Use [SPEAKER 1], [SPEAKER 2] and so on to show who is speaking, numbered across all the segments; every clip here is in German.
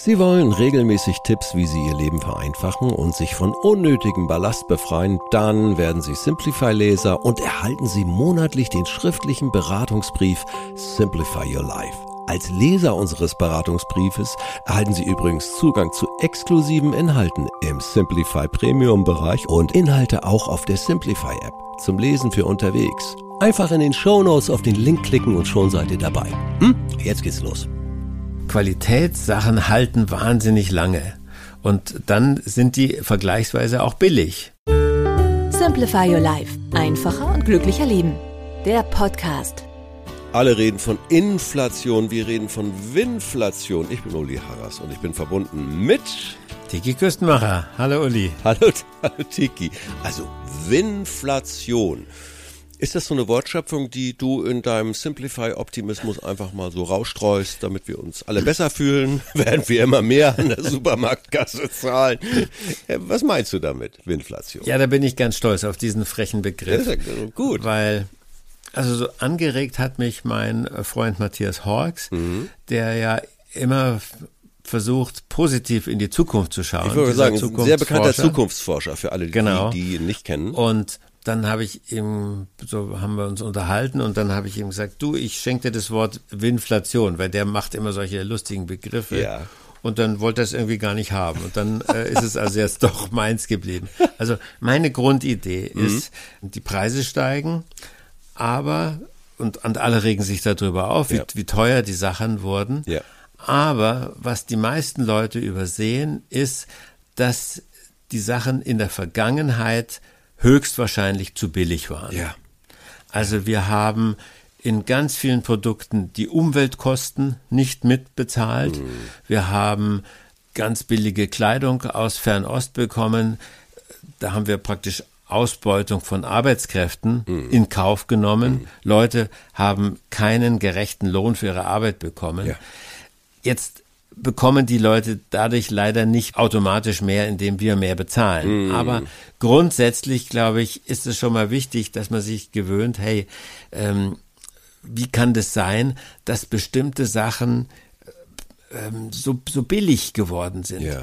[SPEAKER 1] Sie wollen regelmäßig Tipps, wie Sie Ihr Leben vereinfachen und sich von unnötigem Ballast befreien. Dann werden Sie Simplify-Leser und erhalten Sie monatlich den schriftlichen Beratungsbrief Simplify Your Life. Als Leser unseres Beratungsbriefes erhalten Sie übrigens Zugang zu exklusiven Inhalten im Simplify Premium Bereich und Inhalte auch auf der Simplify App zum Lesen für unterwegs. Einfach in den Show Notes auf den Link klicken und schon seid ihr dabei. Hm? Jetzt geht's los.
[SPEAKER 2] Qualitätssachen halten wahnsinnig lange. Und dann sind die vergleichsweise auch billig.
[SPEAKER 3] Simplify Your Life. Einfacher und glücklicher Leben. Der Podcast.
[SPEAKER 1] Alle reden von Inflation, wir reden von Winflation. Ich bin Uli Harras und ich bin verbunden mit
[SPEAKER 2] Tiki Küstenmacher. Hallo Uli.
[SPEAKER 1] Hallo, hallo Tiki. Also Winflation. Ist das so eine Wortschöpfung, die du in deinem Simplify-Optimismus einfach mal so rausstreust, damit wir uns alle besser fühlen, während wir immer mehr an der Supermarktkasse zahlen? Äh, was meinst du damit, Inflation?
[SPEAKER 2] Ja, da bin ich ganz stolz auf diesen frechen Begriff.
[SPEAKER 1] Ja, gut.
[SPEAKER 2] Weil, also so angeregt hat mich mein Freund Matthias Horks, mhm. der ja immer versucht, positiv in die Zukunft zu schauen.
[SPEAKER 1] Ich würde sagen, ein sehr bekannter Zukunftsforscher für alle,
[SPEAKER 2] genau.
[SPEAKER 1] die, die ihn nicht kennen.
[SPEAKER 2] Und dann habe ich ihm, so haben wir uns unterhalten und dann habe ich ihm gesagt, du, ich schenke dir das Wort Winflation, weil der macht immer solche lustigen Begriffe.
[SPEAKER 1] Ja.
[SPEAKER 2] Und dann wollte er es irgendwie gar nicht haben. Und dann äh, ist es also jetzt doch meins geblieben. Also meine Grundidee mhm. ist, die Preise steigen, aber, und, und alle regen sich darüber auf, wie, ja. wie teuer die Sachen wurden.
[SPEAKER 1] Ja.
[SPEAKER 2] Aber was die meisten Leute übersehen, ist, dass die Sachen in der Vergangenheit höchstwahrscheinlich zu billig waren.
[SPEAKER 1] Ja.
[SPEAKER 2] Also wir haben in ganz vielen Produkten die Umweltkosten nicht mitbezahlt. Mhm. Wir haben ganz billige Kleidung aus Fernost bekommen. Da haben wir praktisch Ausbeutung von Arbeitskräften mhm. in Kauf genommen. Mhm. Leute haben keinen gerechten Lohn für ihre Arbeit bekommen. Ja. Jetzt bekommen die Leute dadurch leider nicht automatisch mehr, indem wir mehr bezahlen. Mm. Aber grundsätzlich, glaube ich, ist es schon mal wichtig, dass man sich gewöhnt, hey, ähm, wie kann das sein, dass bestimmte Sachen ähm, so, so billig geworden sind?
[SPEAKER 1] Yeah.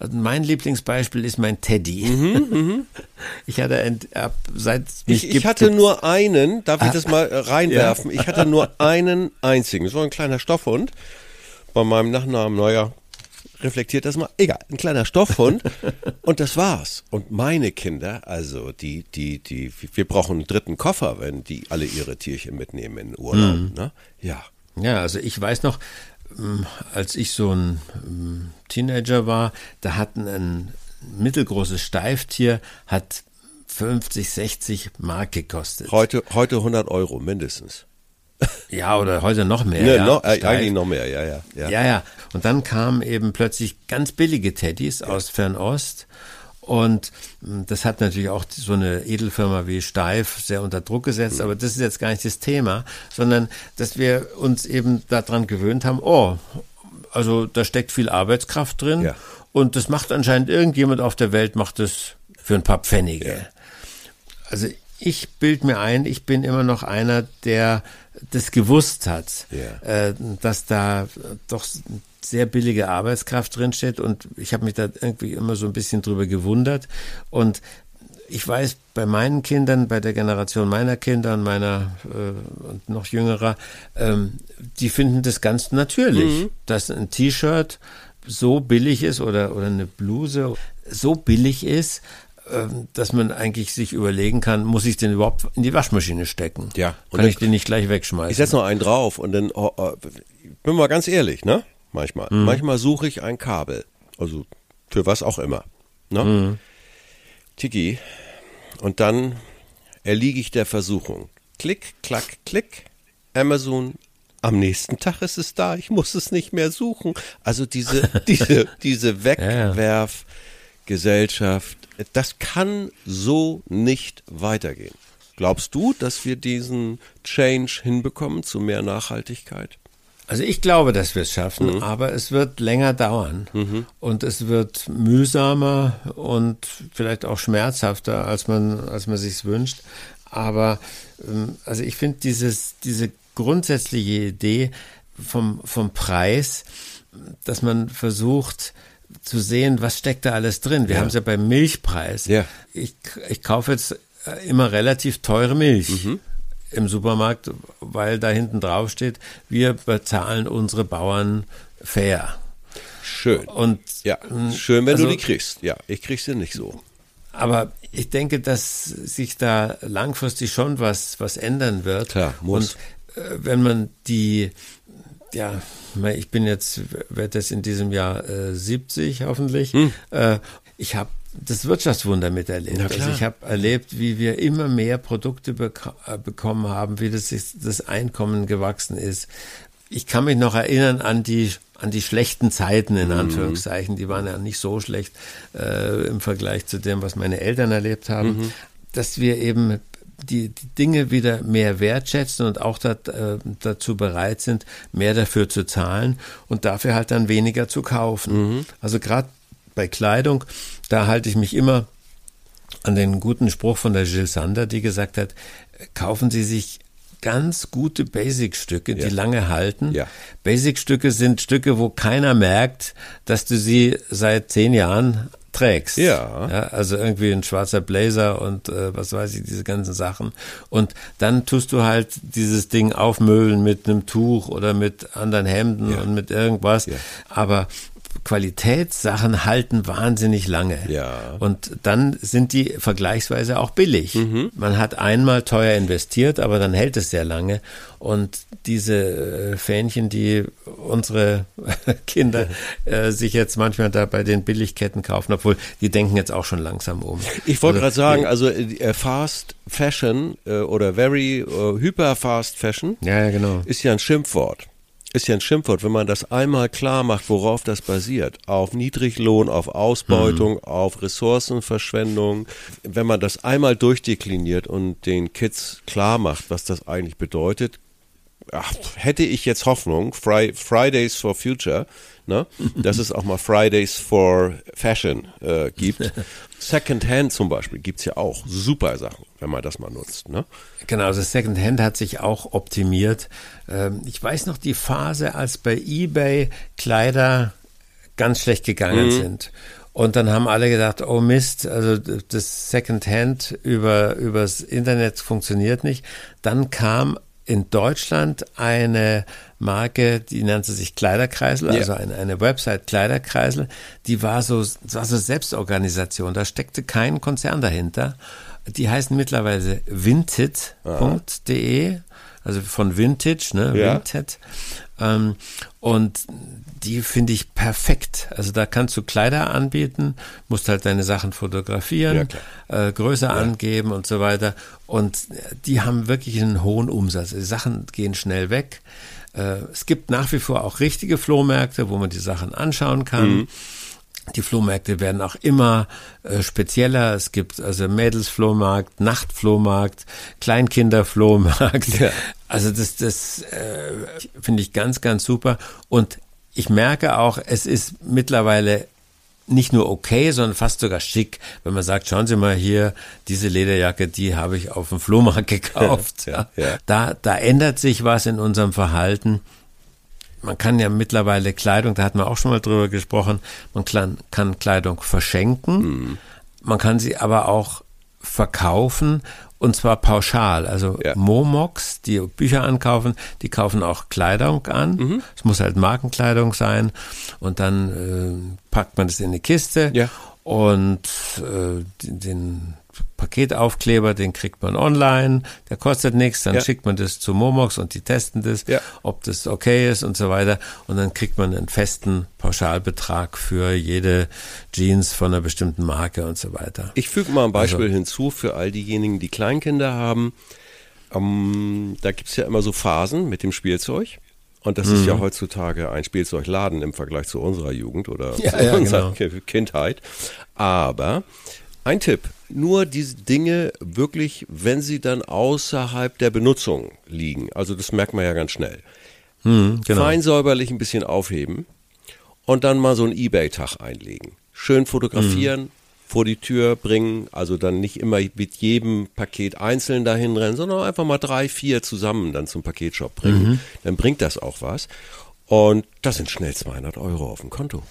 [SPEAKER 2] Also mein Lieblingsbeispiel ist mein Teddy. Mhm, mhm. Ich hatte ein, ab, seit
[SPEAKER 1] ich, ich hatte nur einen, darf ich ah, das mal äh, reinwerfen? Ja. Ich hatte nur einen einzigen, so ein kleiner Stoffhund. Bei meinem Nachnamen, naja, reflektiert das mal. Egal, ein kleiner Stoffhund. und das war's. Und meine Kinder, also die, die, die, wir brauchen einen dritten Koffer, wenn die alle ihre Tierchen mitnehmen in den Urlaub. Mhm. Ne? Ja.
[SPEAKER 2] Ja, also ich weiß noch, als ich so ein ähm, Teenager war, da hatten ein mittelgroßes Steiftier, hat 50, 60 Mark gekostet.
[SPEAKER 1] Heute, heute 100 Euro mindestens.
[SPEAKER 2] Ja, oder heute noch mehr.
[SPEAKER 1] Ne,
[SPEAKER 2] ja,
[SPEAKER 1] noch, äh, eigentlich noch mehr, ja, ja,
[SPEAKER 2] ja. Ja, ja. Und dann kamen eben plötzlich ganz billige Teddys ja. aus Fernost. Und hm, das hat natürlich auch so eine Edelfirma wie Steif sehr unter Druck gesetzt, aber das ist jetzt gar nicht das Thema, sondern dass wir uns eben daran gewöhnt haben, oh, also da steckt viel Arbeitskraft drin ja. und das macht anscheinend irgendjemand auf der Welt, macht das für ein paar Pfennige. Ja. Also ich bild mir ein, ich bin immer noch einer, der das gewusst hat,
[SPEAKER 1] ja.
[SPEAKER 2] äh, dass da doch sehr billige Arbeitskraft drinsteht und ich habe mich da irgendwie immer so ein bisschen drüber gewundert und ich weiß bei meinen Kindern, bei der Generation meiner Kinder und meiner äh, und noch jüngerer, ähm, die finden das ganz natürlich, mhm. dass ein T-Shirt so billig ist oder, oder eine Bluse so billig ist, ähm, dass man eigentlich sich überlegen kann, muss ich den überhaupt in die Waschmaschine stecken?
[SPEAKER 1] Ja.
[SPEAKER 2] Und kann ich den nicht gleich wegschmeißen?
[SPEAKER 1] Ich setze noch einen drauf und dann, oh, oh, bin mal ganz ehrlich, ne? Manchmal. Mhm. Manchmal suche ich ein Kabel. Also für was auch immer. Ne? Mhm. Tiki. Und dann erliege ich der Versuchung. Klick, klack, klick. Amazon, am nächsten Tag ist es da, ich muss es nicht mehr suchen. Also diese, diese, diese Wegwerfgesellschaft, das kann so nicht weitergehen. Glaubst du, dass wir diesen Change hinbekommen zu mehr Nachhaltigkeit?
[SPEAKER 2] Also ich glaube, dass wir es schaffen, mhm. aber es wird länger dauern mhm. und es wird mühsamer und vielleicht auch schmerzhafter, als man, als man sich wünscht. Aber ähm, also ich finde dieses, diese grundsätzliche Idee vom, vom Preis, dass man versucht zu sehen, was steckt da alles drin. Wir ja. haben es ja beim Milchpreis. Ja. Ich, ich kaufe jetzt immer relativ teure Milch. Mhm im Supermarkt, weil da hinten drauf steht, wir bezahlen unsere Bauern fair.
[SPEAKER 1] Schön. Und ja, schön, wenn also, du die kriegst. Ja, ich krieg sie nicht so.
[SPEAKER 2] Aber ich denke, dass sich da langfristig schon was, was ändern wird.
[SPEAKER 1] Klar, muss.
[SPEAKER 2] Und äh, wenn man die, ja, ich bin jetzt, werde jetzt in diesem Jahr äh, 70 hoffentlich. Hm. Äh, ich habe das Wirtschaftswunder miterlebt. Also ich habe erlebt, wie wir immer mehr Produkte bek äh, bekommen haben, wie das, das Einkommen gewachsen ist. Ich kann mich noch erinnern an die an die schlechten Zeiten in mhm. Anführungszeichen. Die waren ja nicht so schlecht äh, im Vergleich zu dem, was meine Eltern erlebt haben, mhm. dass wir eben die, die Dinge wieder mehr wertschätzen und auch dat, äh, dazu bereit sind, mehr dafür zu zahlen und dafür halt dann weniger zu kaufen. Mhm. Also gerade bei Kleidung, da halte ich mich immer an den guten Spruch von der Jill Sander, die gesagt hat, kaufen Sie sich ganz gute Basic-Stücke, die ja. lange halten. Ja. Basic-Stücke sind Stücke, wo keiner merkt, dass du sie seit zehn Jahren trägst.
[SPEAKER 1] Ja.
[SPEAKER 2] ja. Also irgendwie ein schwarzer Blazer und äh, was weiß ich, diese ganzen Sachen. Und dann tust du halt dieses Ding aufmöbeln mit einem Tuch oder mit anderen Hemden ja. und mit irgendwas. Ja. Aber Qualitätssachen halten wahnsinnig lange.
[SPEAKER 1] Ja.
[SPEAKER 2] Und dann sind die vergleichsweise auch billig. Mhm. Man hat einmal teuer investiert, aber dann hält es sehr lange. Und diese äh, Fähnchen, die unsere Kinder äh, sich jetzt manchmal da bei den Billigketten kaufen, obwohl die denken jetzt auch schon langsam um.
[SPEAKER 1] Ich wollte also, gerade sagen, also äh, Fast Fashion äh, oder Very äh, Hyper Fast Fashion
[SPEAKER 2] ja, ja, genau.
[SPEAKER 1] ist ja ein Schimpfwort ist ja ein Schimpfwort, wenn man das einmal klar macht, worauf das basiert. Auf Niedriglohn, auf Ausbeutung, mhm. auf Ressourcenverschwendung. Wenn man das einmal durchdekliniert und den Kids klar macht, was das eigentlich bedeutet, ach, hätte ich jetzt Hoffnung, Fri Fridays for Future, ne, dass es auch mal Fridays for Fashion äh, gibt. Secondhand zum Beispiel gibt's ja auch super Sachen, wenn man das mal nutzt. Ne?
[SPEAKER 2] Genau, also Secondhand hat sich auch optimiert. Ähm, ich weiß noch die Phase, als bei eBay Kleider ganz schlecht gegangen mhm. sind. Und dann haben alle gedacht, oh Mist, also das Secondhand über übers Internet funktioniert nicht. Dann kam in Deutschland eine Marke, die nannte sich Kleiderkreisel, yeah. also eine, eine Website Kleiderkreisel, die war so, war so Selbstorganisation, da steckte kein Konzern dahinter. Die heißen mittlerweile vinted.de, also von Vintage, ne, ja. Vinted. Ähm, und die finde ich perfekt. Also da kannst du Kleider anbieten, musst halt deine Sachen fotografieren, ja, äh, Größe ja. angeben und so weiter. Und die haben wirklich einen hohen Umsatz. Die Sachen gehen schnell weg. Äh, es gibt nach wie vor auch richtige Flohmärkte, wo man die Sachen anschauen kann. Mhm. Die Flohmärkte werden auch immer äh, spezieller. Es gibt also Mädelsflohmarkt, Nachtflohmarkt, Kleinkinderflohmarkt. Ja. Also das, das äh, finde ich ganz, ganz super. Und ich merke auch, es ist mittlerweile nicht nur okay, sondern fast sogar schick, wenn man sagt, schauen Sie mal hier, diese Lederjacke, die habe ich auf dem Flohmarkt gekauft. Ja, ja. Da, da ändert sich was in unserem Verhalten. Man kann ja mittlerweile Kleidung, da hatten wir auch schon mal drüber gesprochen, man kann, kann Kleidung verschenken, mhm. man kann sie aber auch verkaufen und zwar pauschal. Also ja. Momox, die Bücher ankaufen, die kaufen auch Kleidung an. Mhm. Es muss halt Markenkleidung sein. Und dann äh, packt man das in eine Kiste ja. und äh, den Paketaufkleber, den kriegt man online, der kostet nichts, dann ja. schickt man das zu Momox und die testen das, ja. ob das okay ist und so weiter. Und dann kriegt man einen festen Pauschalbetrag für jede Jeans von einer bestimmten Marke und so weiter.
[SPEAKER 1] Ich füge mal ein Beispiel also, hinzu für all diejenigen, die Kleinkinder haben. Ähm, da gibt's ja immer so Phasen mit dem Spielzeug. Und das ist ja
[SPEAKER 2] Mhm.
[SPEAKER 1] heutzutage ein Spielzeugladen im Vergleich zu unserer Jugend oder
[SPEAKER 2] Ja,
[SPEAKER 1] unserer
[SPEAKER 2] genau.
[SPEAKER 1] Ki- Kindheit. Aber ein Tipp, nur diese Dinge wirklich, wenn sie dann außerhalb der Benutzung liegen, also das merkt man ja ganz schnell,
[SPEAKER 2] Hm, genau.
[SPEAKER 1] fein säuberlich ein bisschen aufheben und dann mal so einen Ebay-Tag einlegen. Schön fotografieren,
[SPEAKER 2] Mhm.
[SPEAKER 1] vor die Tür bringen, also dann nicht immer mit jedem Paket einzeln dahin rennen, sondern einfach mal drei, vier zusammen dann zum Paketshop bringen.
[SPEAKER 2] Mhm.
[SPEAKER 1] Dann bringt das auch was. Und das sind schnell 200 Euro auf dem Konto.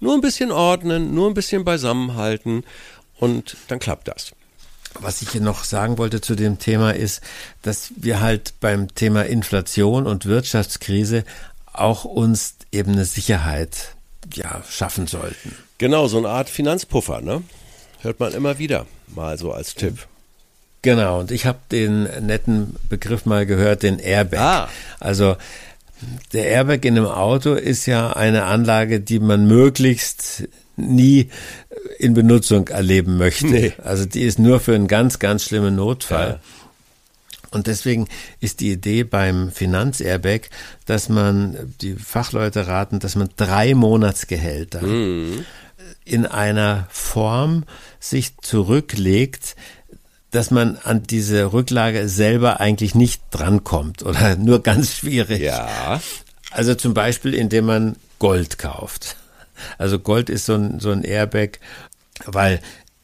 [SPEAKER 1] Nur ein bisschen ordnen, nur ein bisschen beisammenhalten und dann klappt das.
[SPEAKER 2] Was ich hier noch sagen wollte zu dem Thema ist, dass wir halt beim Thema Inflation und Wirtschaftskrise auch uns eben eine Sicherheit ja, schaffen sollten.
[SPEAKER 1] Genau, so eine Art Finanzpuffer, ne? Hört man immer wieder, mal so als Tipp.
[SPEAKER 2] Genau, und ich habe den netten Begriff mal gehört, den Airbag.
[SPEAKER 1] Ah.
[SPEAKER 2] Also der Airbag in einem Auto ist ja eine Anlage, die man möglichst nie in Benutzung erleben möchte.
[SPEAKER 1] Nee.
[SPEAKER 2] Also die ist nur für einen ganz, ganz schlimmen Notfall.
[SPEAKER 1] Ja.
[SPEAKER 2] Und deswegen ist die Idee beim Finanzairbag, dass man, die Fachleute raten, dass man drei Monatsgehälter in einer Form sich zurücklegt, dass man an diese Rücklage selber eigentlich nicht drankommt oder nur ganz schwierig.
[SPEAKER 1] Ja.
[SPEAKER 2] Also zum Beispiel, indem man Gold kauft. Also Gold ist so ein, so ein Airbag, weil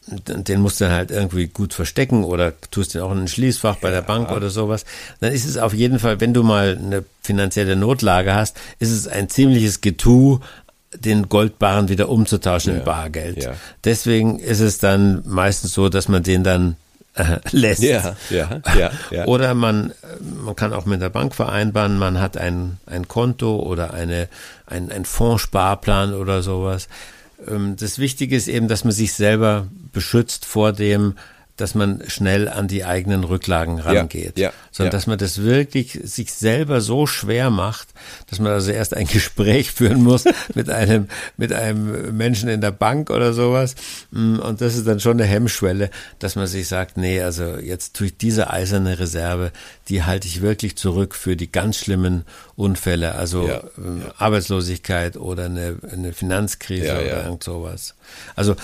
[SPEAKER 2] den musst du dann halt irgendwie gut verstecken oder tust den auch in ein Schließfach bei der Bank oder sowas. Dann ist es auf jeden Fall, wenn du mal eine finanzielle Notlage hast, ist es ein ziemliches Getue, den Goldbarren wieder umzutauschen in Bargeld.
[SPEAKER 1] ja.
[SPEAKER 2] Deswegen ist es dann meistens so, dass man den dann äh, lässt.
[SPEAKER 1] Ja, ja, ja, ja.
[SPEAKER 2] Oder man, man kann auch mit der Bank vereinbaren, man hat ein, ein Konto oder eine, ein, ein Fondssparplan oder sowas. Ähm, Das Wichtige ist eben, dass man sich selber beschützt vor dem, dass man schnell an die eigenen Rücklagen rangeht.
[SPEAKER 1] ja,
[SPEAKER 2] Sondern
[SPEAKER 1] ja.
[SPEAKER 2] dass man das wirklich sich selber so schwer macht, dass man also erst ein Gespräch führen muss mit einem, mit einem Menschen in der Bank oder sowas. Mm, Und das ist dann schon eine Hemmschwelle, dass man sich sagt, nee, also jetzt tue ich diese eiserne Reserve, die halte ich wirklich zurück für die ganz schlimmen Unfälle, also
[SPEAKER 1] Ja,
[SPEAKER 2] ähm, Arbeitslosigkeit oder eine, eine Finanzkrise
[SPEAKER 1] Ja,
[SPEAKER 2] oder
[SPEAKER 1] ja.
[SPEAKER 2] irgend sowas. Also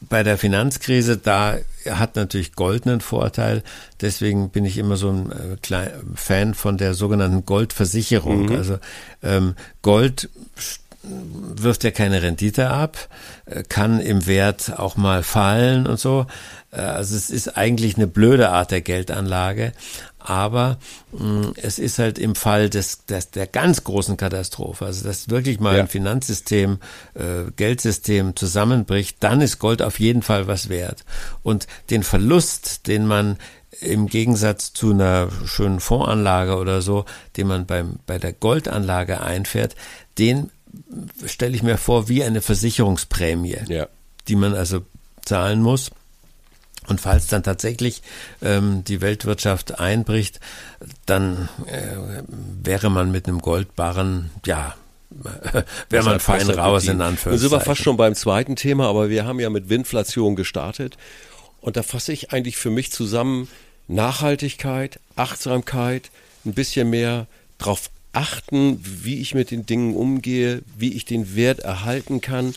[SPEAKER 2] bei der Finanzkrise, da hat natürlich Gold einen Vorteil. Deswegen bin ich immer so ein äh, Fan von der sogenannten Goldversicherung. Also ähm, Gold wirft ja keine Rendite ab, äh, kann im Wert auch mal fallen und so. Äh, Also es ist eigentlich eine blöde Art der Geldanlage, aber mh, es ist halt im Fall des, des der ganz großen Katastrophe, also dass wirklich mal
[SPEAKER 1] Ja.
[SPEAKER 2] ein Finanzsystem, äh, Geldsystem zusammenbricht, dann ist Gold auf jeden Fall was wert. Und den Verlust, den man im Gegensatz zu einer schönen Fondsanlage oder so, den man beim, bei der Goldanlage einfährt, den stelle ich mir vor wie eine Versicherungsprämie,
[SPEAKER 1] Ja.
[SPEAKER 2] die man also zahlen muss. Und falls dann tatsächlich ähm, die Weltwirtschaft einbricht, dann äh, wäre man mit einem Goldbarren, ja, wäre man fein raus in Anführungszeichen.
[SPEAKER 1] sind wir fast schon beim zweiten Thema, aber wir haben ja mit Winflation gestartet. Und da fasse ich eigentlich für mich zusammen Nachhaltigkeit, Achtsamkeit, ein bisschen mehr drauf achten, wie ich mit den Dingen umgehe, wie ich den Wert erhalten kann.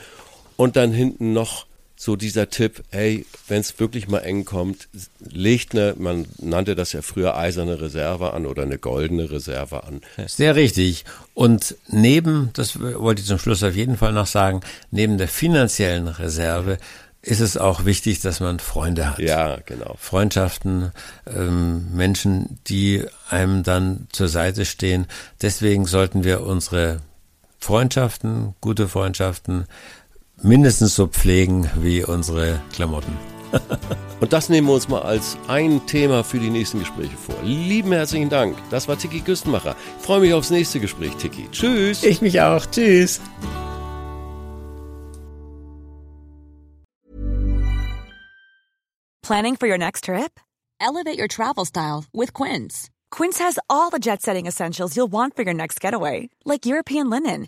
[SPEAKER 1] Und dann hinten noch so dieser Tipp, hey, wenn es wirklich mal eng kommt, legt eine, man nannte das ja früher eiserne Reserve an oder eine goldene Reserve an.
[SPEAKER 2] Sehr richtig. Und neben, das wollte ich zum Schluss auf jeden Fall noch sagen, neben der finanziellen Reserve ist es auch wichtig, dass man Freunde hat.
[SPEAKER 1] Ja, genau.
[SPEAKER 2] Freundschaften, ähm, Menschen, die einem dann zur Seite stehen. Deswegen sollten wir unsere Freundschaften, gute Freundschaften, mindestens so pflegen wie unsere Klamotten.
[SPEAKER 1] Und das nehmen wir uns mal als ein Thema für die nächsten Gespräche vor. Lieben herzlichen Dank. Das war Tiki Küstenmacher. Ich freue mich aufs nächste Gespräch, Tiki. Tschüss.
[SPEAKER 2] Ich mich auch. Tschüss.
[SPEAKER 4] Planning for your next trip?
[SPEAKER 5] Elevate your travel style with Quince.
[SPEAKER 4] Quince has all the jet setting essentials you'll want for your next getaway, like European linen,